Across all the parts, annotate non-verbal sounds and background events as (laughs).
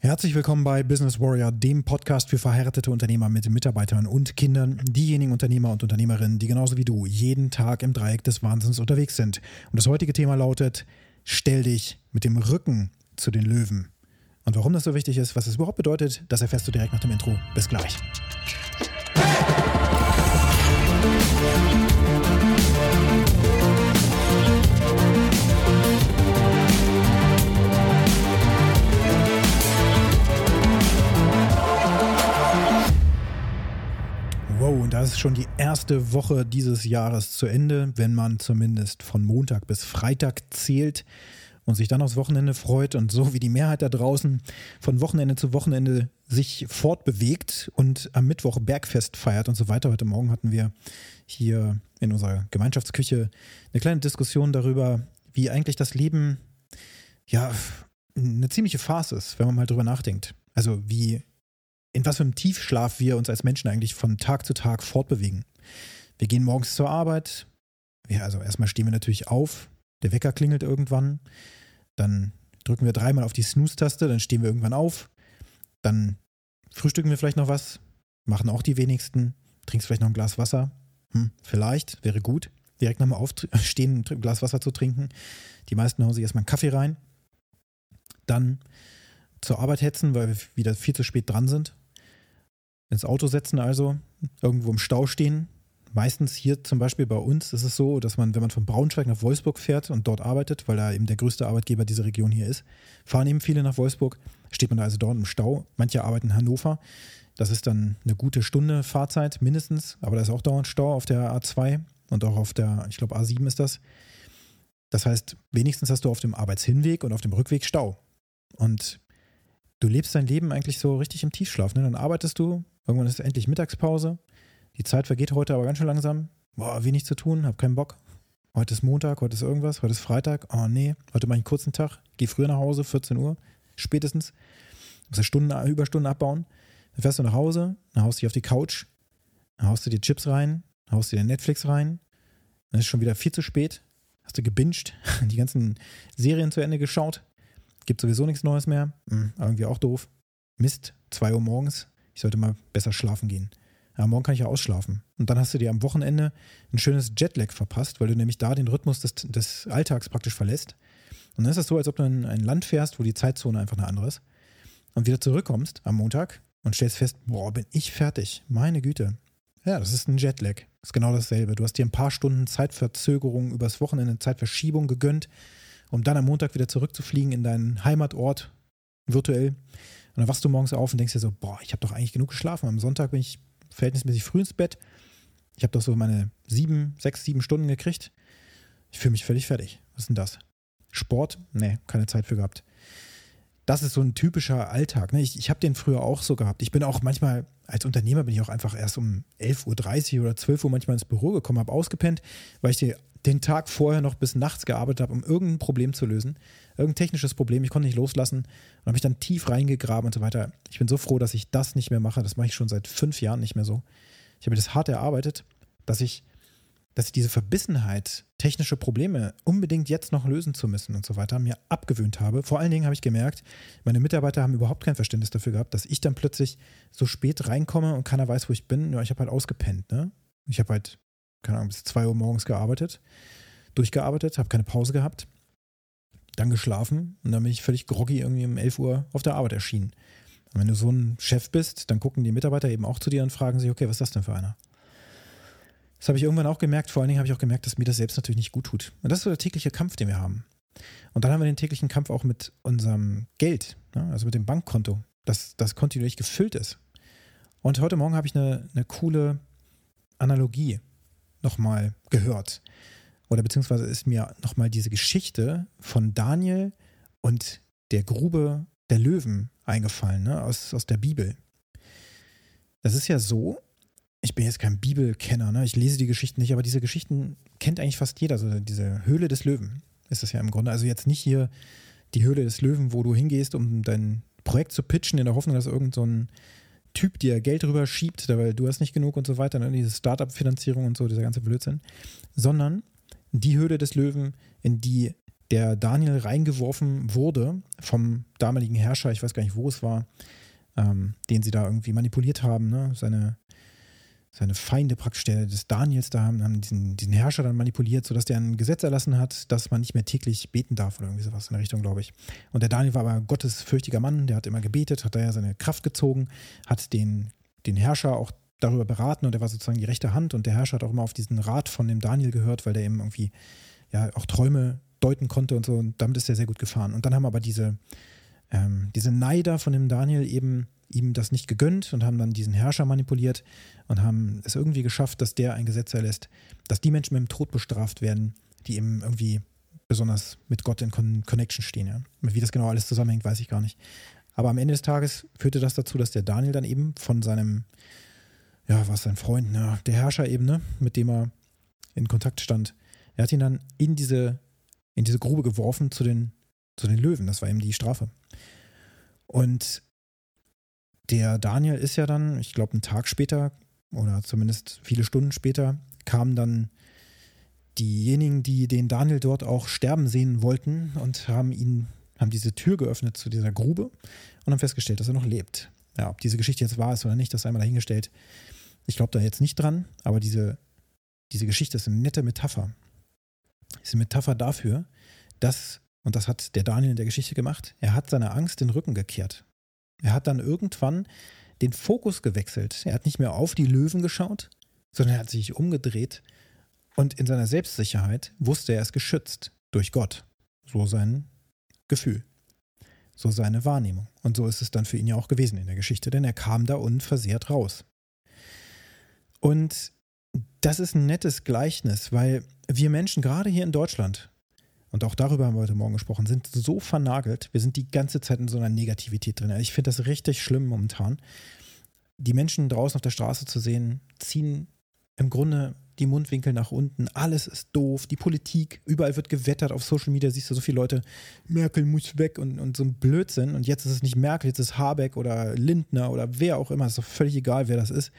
Herzlich willkommen bei Business Warrior, dem Podcast für verheiratete Unternehmer mit Mitarbeitern und Kindern, diejenigen Unternehmer und Unternehmerinnen, die genauso wie du jeden Tag im Dreieck des Wahnsinns unterwegs sind. Und das heutige Thema lautet, stell dich mit dem Rücken zu den Löwen. Und warum das so wichtig ist, was es überhaupt bedeutet, das erfährst du direkt nach dem Intro. Bis gleich. Wow, und da ist schon die erste Woche dieses Jahres zu Ende, wenn man zumindest von Montag bis Freitag zählt und sich dann aufs Wochenende freut und so wie die Mehrheit da draußen von Wochenende zu Wochenende sich fortbewegt und am Mittwoch Bergfest feiert und so weiter. Heute Morgen hatten wir hier in unserer Gemeinschaftsküche eine kleine Diskussion darüber, wie eigentlich das Leben ja eine ziemliche Farce ist, wenn man mal drüber nachdenkt. Also wie in was für einem Tiefschlaf wir uns als Menschen eigentlich von Tag zu Tag fortbewegen. Wir gehen morgens zur Arbeit. Ja, also erstmal stehen wir natürlich auf. Der Wecker klingelt irgendwann. Dann drücken wir dreimal auf die Snooze-Taste. Dann stehen wir irgendwann auf. Dann frühstücken wir vielleicht noch was. Machen auch die wenigsten. Trinkst vielleicht noch ein Glas Wasser. Hm, vielleicht, wäre gut. Direkt nochmal aufstehen, (laughs) ein Glas Wasser zu trinken. Die meisten hauen sich erstmal einen Kaffee rein. Dann zur Arbeit hetzen, weil wir wieder viel zu spät dran sind. Ins Auto setzen also, irgendwo im Stau stehen. Meistens hier zum Beispiel bei uns ist es so, dass man, wenn man von Braunschweig nach Wolfsburg fährt und dort arbeitet, weil da eben der größte Arbeitgeber dieser Region hier ist, fahren eben viele nach Wolfsburg, steht man da also dort im Stau. Manche arbeiten in Hannover. Das ist dann eine gute Stunde Fahrzeit mindestens, aber da ist auch dauernd Stau auf der A2 und auch auf der, ich glaube, A7 ist das. Das heißt, wenigstens hast du auf dem Arbeitshinweg und auf dem Rückweg Stau. Und du lebst dein Leben eigentlich so richtig im Tiefschlaf. Ne? Dann arbeitest du, irgendwann ist endlich Mittagspause. Die Zeit vergeht heute aber ganz schön langsam. Boah, wenig zu tun, hab keinen Bock. Heute ist Montag, heute ist irgendwas, heute ist Freitag. Oh nee, heute mache ich einen kurzen Tag, geh früher nach Hause, 14 Uhr, spätestens. Muss Stunden, Überstunden abbauen. Dann fährst du nach Hause, dann haust du dich auf die Couch, dann haust du dir Chips rein, dann haust du dir Netflix rein. Dann ist schon wieder viel zu spät. Hast du gebinged, (laughs) die ganzen Serien zu Ende geschaut. Gibt sowieso nichts Neues mehr. Hm, irgendwie auch doof. Mist, 2 Uhr morgens. Ich sollte mal besser schlafen gehen. Ja, morgen kann ich ja ausschlafen. Und dann hast du dir am Wochenende ein schönes Jetlag verpasst, weil du nämlich da den Rhythmus des, des Alltags praktisch verlässt. Und dann ist das so, als ob du in ein Land fährst, wo die Zeitzone einfach eine andere ist. Und wieder zurückkommst am Montag und stellst fest, boah, bin ich fertig. Meine Güte. Ja, das ist ein Jetlag. Das ist genau dasselbe. Du hast dir ein paar Stunden Zeitverzögerung übers Wochenende, Zeitverschiebung gegönnt um dann am Montag wieder zurückzufliegen in deinen Heimatort virtuell. Und dann wachst du morgens auf und denkst dir so, boah, ich habe doch eigentlich genug geschlafen. Am Sonntag bin ich verhältnismäßig früh ins Bett. Ich habe doch so meine sieben, sechs, sieben Stunden gekriegt. Ich fühle mich völlig fertig. Was ist denn das? Sport? Nee, keine Zeit für gehabt. Das ist so ein typischer Alltag. Ne? Ich, ich habe den früher auch so gehabt. Ich bin auch manchmal, als Unternehmer bin ich auch einfach erst um 11.30 Uhr oder 12 Uhr manchmal ins Büro gekommen, habe ausgepennt, weil ich den Tag vorher noch bis nachts gearbeitet habe, um irgendein Problem zu lösen, irgendein technisches Problem. Ich konnte nicht loslassen und habe mich dann tief reingegraben und so weiter. Ich bin so froh, dass ich das nicht mehr mache. Das mache ich schon seit fünf Jahren nicht mehr so. Ich habe das hart erarbeitet, dass ich, dass ich diese Verbissenheit, technische Probleme unbedingt jetzt noch lösen zu müssen und so weiter, mir abgewöhnt habe. Vor allen Dingen habe ich gemerkt, meine Mitarbeiter haben überhaupt kein Verständnis dafür gehabt, dass ich dann plötzlich so spät reinkomme und keiner weiß, wo ich bin. Ja, ich habe halt ausgepennt, ne? Ich habe halt keine Ahnung, bis 2 Uhr morgens gearbeitet, durchgearbeitet, habe keine Pause gehabt, dann geschlafen und dann bin ich völlig groggy irgendwie um 11 Uhr auf der Arbeit erschienen. Und wenn du so ein Chef bist, dann gucken die Mitarbeiter eben auch zu dir und fragen sich, okay, was ist das denn für einer? Das habe ich irgendwann auch gemerkt. Vor allen Dingen habe ich auch gemerkt, dass mir das selbst natürlich nicht gut tut. Und das ist so der tägliche Kampf, den wir haben. Und dann haben wir den täglichen Kampf auch mit unserem Geld, ne? also mit dem Bankkonto, das, das kontinuierlich gefüllt ist. Und heute Morgen habe ich eine, eine coole Analogie nochmal gehört. Oder beziehungsweise ist mir nochmal diese Geschichte von Daniel und der Grube der Löwen eingefallen, ne? aus, aus der Bibel. Das ist ja so, ich bin jetzt kein Bibelkenner, ne? ich lese die Geschichten nicht, aber diese Geschichten kennt eigentlich fast jeder. Also diese Höhle des Löwen ist das ja im Grunde. Also jetzt nicht hier die Höhle des Löwen, wo du hingehst, um dein Projekt zu pitchen, in der Hoffnung, dass irgend so ein Typ dir Geld rüber schiebt, weil du hast nicht genug und so weiter, ne? diese Startup-Finanzierung und so, dieser ganze Blödsinn, sondern die Höhle des Löwen, in die der Daniel reingeworfen wurde vom damaligen Herrscher, ich weiß gar nicht, wo es war, ähm, den sie da irgendwie manipuliert haben, ne? seine, seine Feinde praktisch des Daniels da haben, haben diesen, diesen Herrscher dann manipuliert, sodass der ein Gesetz erlassen hat, dass man nicht mehr täglich beten darf oder irgendwie sowas in der Richtung, glaube ich. Und der Daniel war aber gottesfürchtiger Mann, der hat immer gebetet, hat daher seine Kraft gezogen, hat den, den Herrscher auch darüber beraten und er war sozusagen die rechte Hand und der Herrscher hat auch immer auf diesen Rat von dem Daniel gehört, weil der eben irgendwie ja auch Träume deuten konnte und so und damit ist er sehr gut gefahren. Und dann haben aber diese, ähm, diese Neider von dem Daniel eben ihm das nicht gegönnt und haben dann diesen Herrscher manipuliert und haben es irgendwie geschafft, dass der ein Gesetz erlässt, dass die Menschen mit dem Tod bestraft werden, die eben irgendwie besonders mit Gott in Con Connection stehen. Ja. Wie das genau alles zusammenhängt, weiß ich gar nicht. Aber am Ende des Tages führte das dazu, dass der Daniel dann eben von seinem, ja, was sein Freund, ne, der Herrscher eben, ne, mit dem er in Kontakt stand, er hat ihn dann in diese, in diese Grube geworfen zu den, zu den Löwen. Das war eben die Strafe. Und der Daniel ist ja dann, ich glaube, einen Tag später oder zumindest viele Stunden später, kamen dann diejenigen, die den Daniel dort auch sterben sehen wollten und haben ihn, haben diese Tür geöffnet zu dieser Grube und haben festgestellt, dass er noch lebt. Ja, ob diese Geschichte jetzt wahr ist oder nicht, das sei mal dahingestellt. Ich glaube da jetzt nicht dran, aber diese, diese Geschichte ist eine nette Metapher. Ist eine Metapher dafür, dass, und das hat der Daniel in der Geschichte gemacht, er hat seiner Angst den Rücken gekehrt. Er hat dann irgendwann den Fokus gewechselt. Er hat nicht mehr auf die Löwen geschaut, sondern er hat sich umgedreht und in seiner Selbstsicherheit wusste er, ist geschützt durch Gott. So sein Gefühl, so seine Wahrnehmung. Und so ist es dann für ihn ja auch gewesen in der Geschichte, denn er kam da unversehrt raus. Und das ist ein nettes Gleichnis, weil wir Menschen gerade hier in Deutschland und auch darüber haben wir heute Morgen gesprochen, sind so vernagelt. Wir sind die ganze Zeit in so einer Negativität drin. Ich finde das richtig schlimm momentan. Die Menschen draußen auf der Straße zu sehen, ziehen im Grunde die Mundwinkel nach unten. Alles ist doof. Die Politik, überall wird gewettert. Auf Social Media siehst du so viele Leute, Merkel muss weg und, und so ein Blödsinn. Und jetzt ist es nicht Merkel, jetzt ist Habeck oder Lindner oder wer auch immer. Ist doch völlig egal, wer das ist.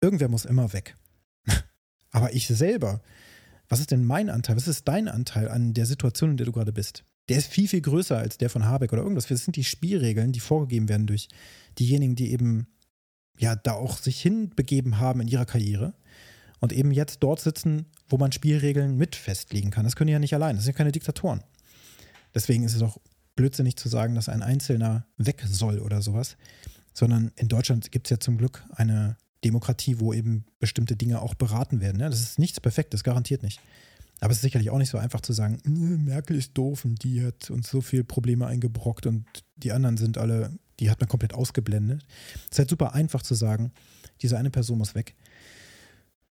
Irgendwer muss immer weg. (laughs) Aber ich selber, was ist denn mein Anteil? Was ist dein Anteil an der Situation, in der du gerade bist? Der ist viel, viel größer als der von Habeck oder irgendwas. Das sind die Spielregeln, die vorgegeben werden durch diejenigen, die eben ja da auch sich hinbegeben haben in ihrer Karriere und eben jetzt dort sitzen, wo man Spielregeln mit festlegen kann. Das können die ja nicht allein. Das sind ja keine Diktatoren. Deswegen ist es auch blödsinnig zu sagen, dass ein Einzelner weg soll oder sowas, sondern in Deutschland gibt es ja zum Glück eine Demokratie, wo eben bestimmte Dinge auch beraten werden. Ja, das ist nichts Perfektes, garantiert nicht. Aber es ist sicherlich auch nicht so einfach zu sagen, Merkel ist doof und die hat uns so viele Probleme eingebrockt und die anderen sind alle, die hat man komplett ausgeblendet. Es ist halt super einfach zu sagen, diese eine Person muss weg.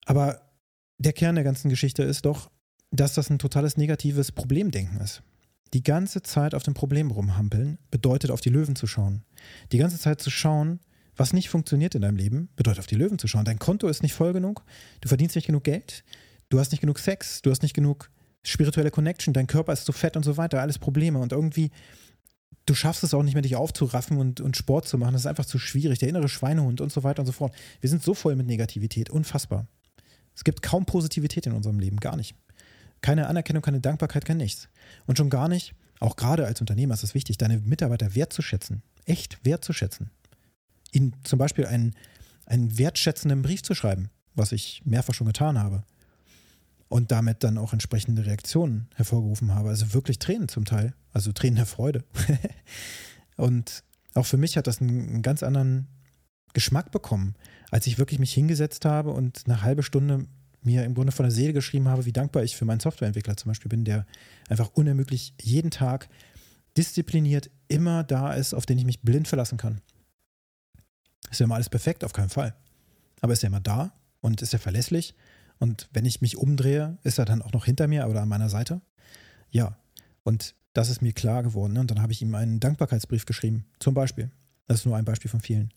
Aber der Kern der ganzen Geschichte ist doch, dass das ein totales negatives Problemdenken ist. Die ganze Zeit auf dem Problem rumhampeln bedeutet auf die Löwen zu schauen. Die ganze Zeit zu schauen, was nicht funktioniert in deinem Leben, bedeutet auf die Löwen zu schauen. Dein Konto ist nicht voll genug, du verdienst nicht genug Geld, du hast nicht genug Sex, du hast nicht genug spirituelle Connection, dein Körper ist zu fett und so weiter, alles Probleme. Und irgendwie, du schaffst es auch nicht mehr, dich aufzuraffen und, und Sport zu machen, das ist einfach zu schwierig, der innere Schweinehund und so weiter und so fort. Wir sind so voll mit Negativität, unfassbar. Es gibt kaum Positivität in unserem Leben, gar nicht. Keine Anerkennung, keine Dankbarkeit, kein nichts. Und schon gar nicht, auch gerade als Unternehmer ist es wichtig, deine Mitarbeiter wertzuschätzen, echt wertzuschätzen ihnen zum Beispiel einen, einen wertschätzenden Brief zu schreiben, was ich mehrfach schon getan habe. Und damit dann auch entsprechende Reaktionen hervorgerufen habe. Also wirklich Tränen zum Teil. Also Tränen der Freude. (laughs) und auch für mich hat das einen, einen ganz anderen Geschmack bekommen, als ich wirklich mich hingesetzt habe und eine halbe Stunde mir im Grunde von der Seele geschrieben habe, wie dankbar ich für meinen Softwareentwickler zum Beispiel bin, der einfach unermüdlich jeden Tag diszipliniert immer da ist, auf den ich mich blind verlassen kann. Ist ja immer alles perfekt? Auf keinen Fall. Aber ist ja immer da und ist ja verlässlich. Und wenn ich mich umdrehe, ist er dann auch noch hinter mir oder an meiner Seite? Ja. Und das ist mir klar geworden. Ne? Und dann habe ich ihm einen Dankbarkeitsbrief geschrieben. Zum Beispiel. Das ist nur ein Beispiel von vielen.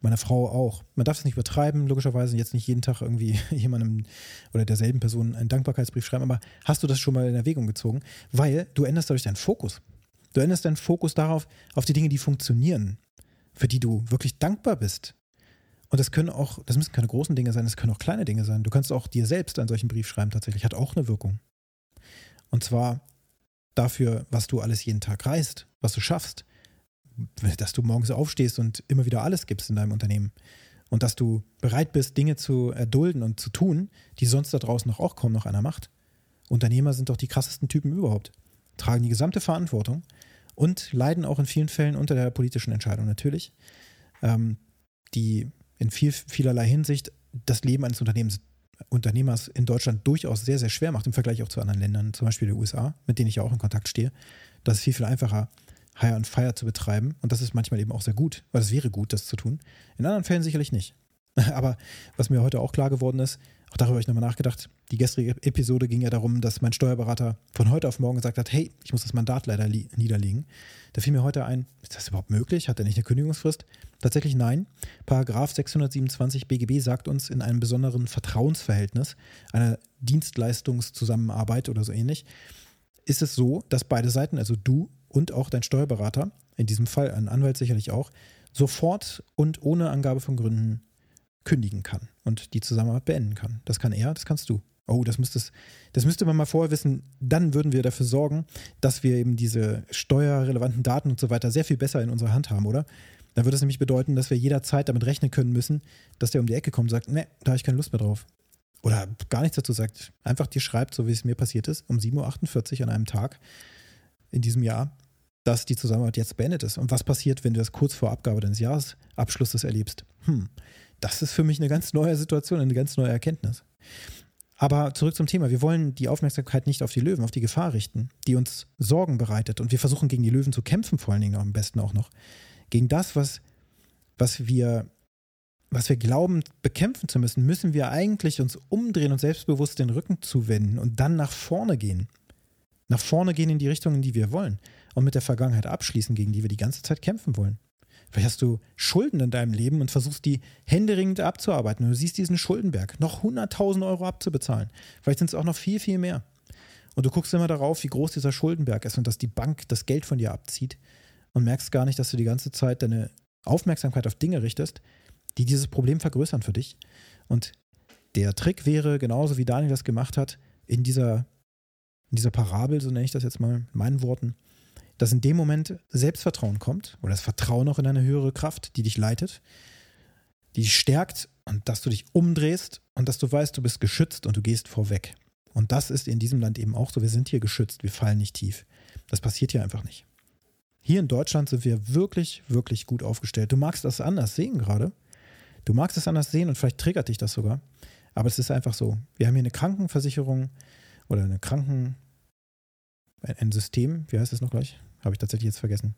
Meine Frau auch. Man darf es nicht übertreiben, logischerweise. Jetzt nicht jeden Tag irgendwie (laughs) jemandem oder derselben Person einen Dankbarkeitsbrief schreiben. Aber hast du das schon mal in Erwägung gezogen? Weil du änderst dadurch deinen Fokus. Du änderst deinen Fokus darauf, auf die Dinge, die funktionieren für die du wirklich dankbar bist. Und das können auch, das müssen keine großen Dinge sein, das können auch kleine Dinge sein. Du kannst auch dir selbst einen solchen Brief schreiben, tatsächlich, hat auch eine Wirkung. Und zwar dafür, was du alles jeden Tag reißt, was du schaffst, dass du morgens aufstehst und immer wieder alles gibst in deinem Unternehmen und dass du bereit bist, Dinge zu erdulden und zu tun, die sonst da draußen noch auch kaum noch einer macht. Unternehmer sind doch die krassesten Typen überhaupt, tragen die gesamte Verantwortung und leiden auch in vielen Fällen unter der politischen Entscheidung natürlich, ähm, die in viel, vielerlei Hinsicht das Leben eines Unternehmens, Unternehmers in Deutschland durchaus sehr, sehr schwer macht im Vergleich auch zu anderen Ländern, zum Beispiel den USA, mit denen ich ja auch in Kontakt stehe. Das ist viel, viel einfacher, Hire and Fire zu betreiben. Und das ist manchmal eben auch sehr gut, weil es wäre gut, das zu tun. In anderen Fällen sicherlich nicht. (laughs) Aber was mir heute auch klar geworden ist, auch darüber habe ich nochmal nachgedacht, die gestrige Episode ging ja darum, dass mein Steuerberater von heute auf morgen gesagt hat, hey, ich muss das Mandat leider niederlegen. Da fiel mir heute ein, ist das überhaupt möglich? Hat er nicht eine Kündigungsfrist? Tatsächlich nein. Paragraph 627 BGB sagt uns in einem besonderen Vertrauensverhältnis, einer Dienstleistungszusammenarbeit oder so ähnlich, ist es so, dass beide Seiten, also du und auch dein Steuerberater, in diesem Fall ein Anwalt sicherlich auch, sofort und ohne Angabe von Gründen kündigen kann und die Zusammenarbeit beenden kann. Das kann er, das kannst du. Oh, das, müsstest, das müsste man mal vorher wissen. Dann würden wir dafür sorgen, dass wir eben diese steuerrelevanten Daten und so weiter sehr viel besser in unserer Hand haben, oder? Dann würde es nämlich bedeuten, dass wir jederzeit damit rechnen können müssen, dass der um die Ecke kommt und sagt, ne, da habe ich keine Lust mehr drauf. Oder gar nichts dazu sagt. Einfach dir schreibt, so wie es mir passiert ist, um 7.48 Uhr an einem Tag in diesem Jahr, dass die Zusammenarbeit jetzt beendet ist. Und was passiert, wenn du das kurz vor Abgabe deines Jahresabschlusses erlebst? Hm, das ist für mich eine ganz neue Situation, eine ganz neue Erkenntnis. Aber zurück zum Thema. Wir wollen die Aufmerksamkeit nicht auf die Löwen, auf die Gefahr richten, die uns Sorgen bereitet. Und wir versuchen gegen die Löwen zu kämpfen, vor allen Dingen am besten auch noch. Gegen das, was, was wir was wir glauben, bekämpfen zu müssen, müssen wir eigentlich uns umdrehen und selbstbewusst den Rücken zuwenden und dann nach vorne gehen. Nach vorne gehen in die Richtung, in die wir wollen und mit der Vergangenheit abschließen, gegen die wir die ganze Zeit kämpfen wollen. Vielleicht hast du Schulden in deinem Leben und versuchst die händeringend abzuarbeiten. Und du siehst diesen Schuldenberg, noch 100.000 Euro abzubezahlen. Vielleicht sind es auch noch viel, viel mehr. Und du guckst immer darauf, wie groß dieser Schuldenberg ist und dass die Bank das Geld von dir abzieht und merkst gar nicht, dass du die ganze Zeit deine Aufmerksamkeit auf Dinge richtest, die dieses Problem vergrößern für dich. Und der Trick wäre, genauso wie Daniel das gemacht hat, in dieser, in dieser Parabel, so nenne ich das jetzt mal in meinen Worten, dass in dem Moment Selbstvertrauen kommt oder das Vertrauen auch in eine höhere Kraft, die dich leitet, die dich stärkt und dass du dich umdrehst und dass du weißt, du bist geschützt und du gehst vorweg. Und das ist in diesem Land eben auch so. Wir sind hier geschützt, wir fallen nicht tief. Das passiert hier einfach nicht. Hier in Deutschland sind wir wirklich, wirklich gut aufgestellt. Du magst das anders sehen gerade. Du magst es anders sehen und vielleicht triggert dich das sogar. Aber es ist einfach so. Wir haben hier eine Krankenversicherung oder eine Kranken, ein System, wie heißt das noch gleich? Habe ich tatsächlich jetzt vergessen.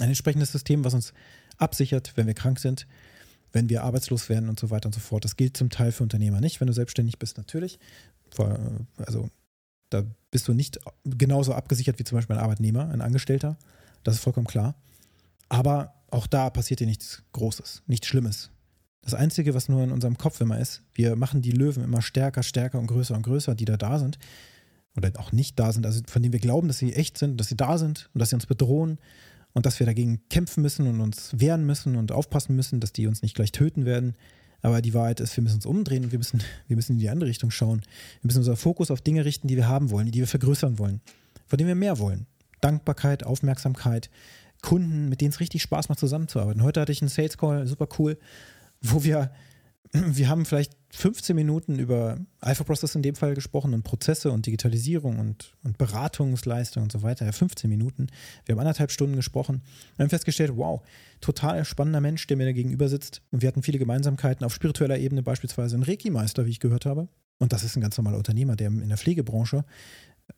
Ein entsprechendes System, was uns absichert, wenn wir krank sind, wenn wir arbeitslos werden und so weiter und so fort. Das gilt zum Teil für Unternehmer nicht, wenn du selbstständig bist, natürlich. Also da bist du nicht genauso abgesichert wie zum Beispiel ein Arbeitnehmer, ein Angestellter. Das ist vollkommen klar. Aber auch da passiert dir nichts Großes, nichts Schlimmes. Das Einzige, was nur in unserem Kopf immer ist, wir machen die Löwen immer stärker, stärker und größer und größer, die da da sind oder auch nicht da sind, also von denen wir glauben, dass sie echt sind, dass sie da sind und dass sie uns bedrohen und dass wir dagegen kämpfen müssen und uns wehren müssen und aufpassen müssen, dass die uns nicht gleich töten werden. Aber die Wahrheit ist, wir müssen uns umdrehen und wir müssen, (laughs) wir müssen in die andere Richtung schauen. Wir müssen unseren Fokus auf Dinge richten, die wir haben wollen, die wir vergrößern wollen, von denen wir mehr wollen. Dankbarkeit, Aufmerksamkeit, Kunden, mit denen es richtig Spaß macht, zusammenzuarbeiten. Heute hatte ich einen Sales Call, super cool, wo wir wir haben vielleicht 15 Minuten über Alpha Process in dem Fall gesprochen und Prozesse und Digitalisierung und, und Beratungsleistung und so weiter. Ja, 15 Minuten. Wir haben anderthalb Stunden gesprochen. Wir haben festgestellt, wow, total spannender Mensch, der mir da gegenüber sitzt. Und wir hatten viele Gemeinsamkeiten auf spiritueller Ebene, beispielsweise ein Reiki-Meister, wie ich gehört habe. Und das ist ein ganz normaler Unternehmer, der in der Pflegebranche,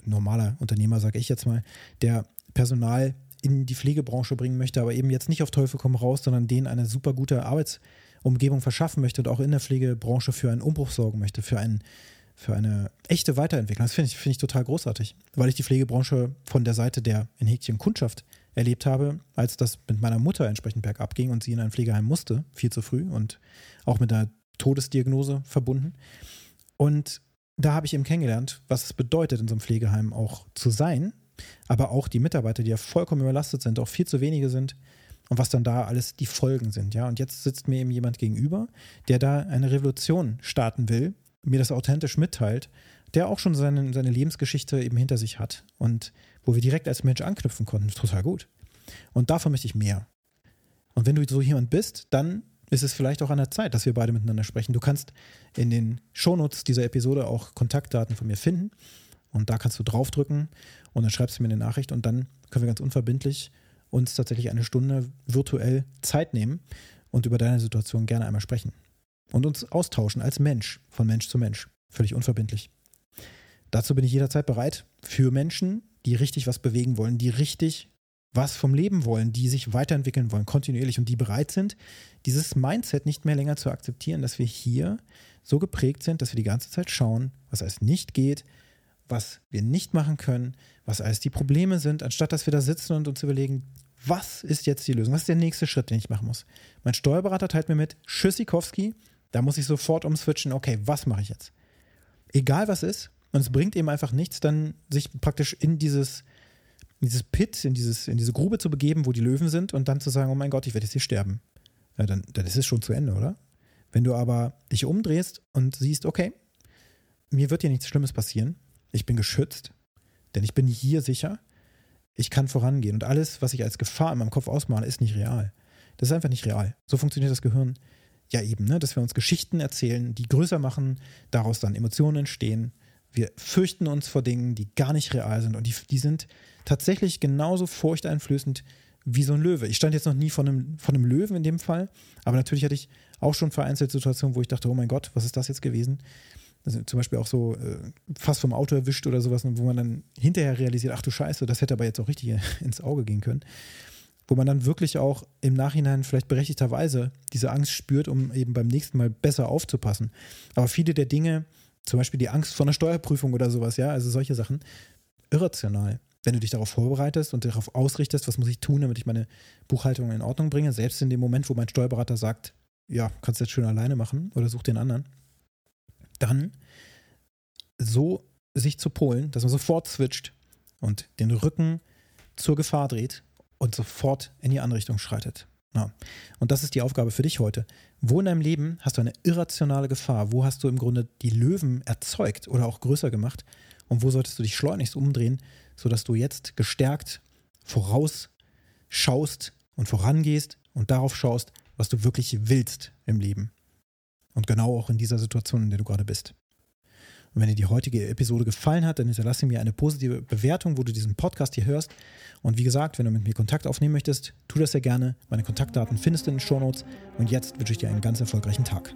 normaler Unternehmer, sage ich jetzt mal, der Personal in die Pflegebranche bringen möchte, aber eben jetzt nicht auf Teufel komm raus, sondern denen eine super gute Arbeits- Umgebung verschaffen möchte und auch in der Pflegebranche für einen Umbruch sorgen möchte, für, einen, für eine echte Weiterentwicklung. Das finde ich, find ich total großartig, weil ich die Pflegebranche von der Seite der in Häkchen Kundschaft erlebt habe, als das mit meiner Mutter entsprechend bergab ging und sie in ein Pflegeheim musste, viel zu früh und auch mit einer Todesdiagnose verbunden. Und da habe ich eben kennengelernt, was es bedeutet, in so einem Pflegeheim auch zu sein, aber auch die Mitarbeiter, die ja vollkommen überlastet sind, auch viel zu wenige sind, und was dann da alles die Folgen sind. Ja, und jetzt sitzt mir eben jemand gegenüber, der da eine Revolution starten will, mir das authentisch mitteilt, der auch schon seine, seine Lebensgeschichte eben hinter sich hat und wo wir direkt als Mensch anknüpfen konnten. Total gut. Und davon möchte ich mehr. Und wenn du so jemand bist, dann ist es vielleicht auch an der Zeit, dass wir beide miteinander sprechen. Du kannst in den Shownotes dieser Episode auch Kontaktdaten von mir finden und da kannst du draufdrücken und dann schreibst du mir eine Nachricht und dann können wir ganz unverbindlich uns tatsächlich eine Stunde virtuell Zeit nehmen und über deine Situation gerne einmal sprechen und uns austauschen als Mensch, von Mensch zu Mensch, völlig unverbindlich. Dazu bin ich jederzeit bereit für Menschen, die richtig was bewegen wollen, die richtig was vom Leben wollen, die sich weiterentwickeln wollen, kontinuierlich und die bereit sind, dieses Mindset nicht mehr länger zu akzeptieren, dass wir hier so geprägt sind, dass wir die ganze Zeit schauen, was alles nicht geht, was wir nicht machen können, was alles die Probleme sind, anstatt dass wir da sitzen und uns überlegen, was ist jetzt die Lösung? Was ist der nächste Schritt, den ich machen muss? Mein Steuerberater teilt mir mit, Schüssikowski, da muss ich sofort umswitchen, okay, was mache ich jetzt? Egal was ist, und es bringt eben einfach nichts, dann sich praktisch in dieses in dieses Pit, in, dieses, in diese Grube zu begeben, wo die Löwen sind und dann zu sagen, oh mein Gott, ich werde jetzt hier sterben. Ja, dann, dann ist es schon zu Ende, oder? Wenn du aber dich umdrehst und siehst, okay, mir wird hier nichts Schlimmes passieren, ich bin geschützt, denn ich bin hier sicher, ich kann vorangehen und alles, was ich als Gefahr in meinem Kopf ausmale, ist nicht real. Das ist einfach nicht real. So funktioniert das Gehirn ja eben, ne? dass wir uns Geschichten erzählen, die größer machen, daraus dann Emotionen entstehen. Wir fürchten uns vor Dingen, die gar nicht real sind und die, die sind tatsächlich genauso furchteinflößend wie so ein Löwe. Ich stand jetzt noch nie von einem, von einem Löwen in dem Fall, aber natürlich hatte ich auch schon vereinzelt Situationen, wo ich dachte, oh mein Gott, was ist das jetzt gewesen? Also zum Beispiel auch so äh, fast vom Auto erwischt oder sowas, wo man dann hinterher realisiert, ach du Scheiße, das hätte aber jetzt auch richtig (laughs) ins Auge gehen können. Wo man dann wirklich auch im Nachhinein vielleicht berechtigterweise diese Angst spürt, um eben beim nächsten Mal besser aufzupassen. Aber viele der Dinge, zum Beispiel die Angst vor einer Steuerprüfung oder sowas, ja, also solche Sachen, irrational wenn du dich darauf vorbereitest und darauf ausrichtest, was muss ich tun, damit ich meine Buchhaltung in Ordnung bringe, selbst in dem Moment, wo mein Steuerberater sagt, ja, kannst du jetzt schön alleine machen oder such den anderen, dann so sich zu polen, dass man sofort switcht und den Rücken zur Gefahr dreht und sofort in die andere Richtung schreitet. Ja. Und das ist die Aufgabe für dich heute. Wo in deinem Leben hast du eine irrationale Gefahr? Wo hast du im Grunde die Löwen erzeugt oder auch größer gemacht? Und wo solltest du dich schleunigst umdrehen, sodass du jetzt gestärkt vorausschaust und vorangehst und darauf schaust, was du wirklich willst im Leben. Und genau auch in dieser Situation, in der du gerade bist. Und wenn dir die heutige Episode gefallen hat, dann hinterlasse mir eine positive Bewertung, wo du diesen Podcast hier hörst. Und wie gesagt, wenn du mit mir Kontakt aufnehmen möchtest, tu das sehr gerne. Meine Kontaktdaten findest du in den Show Notes. Und jetzt wünsche ich dir einen ganz erfolgreichen Tag.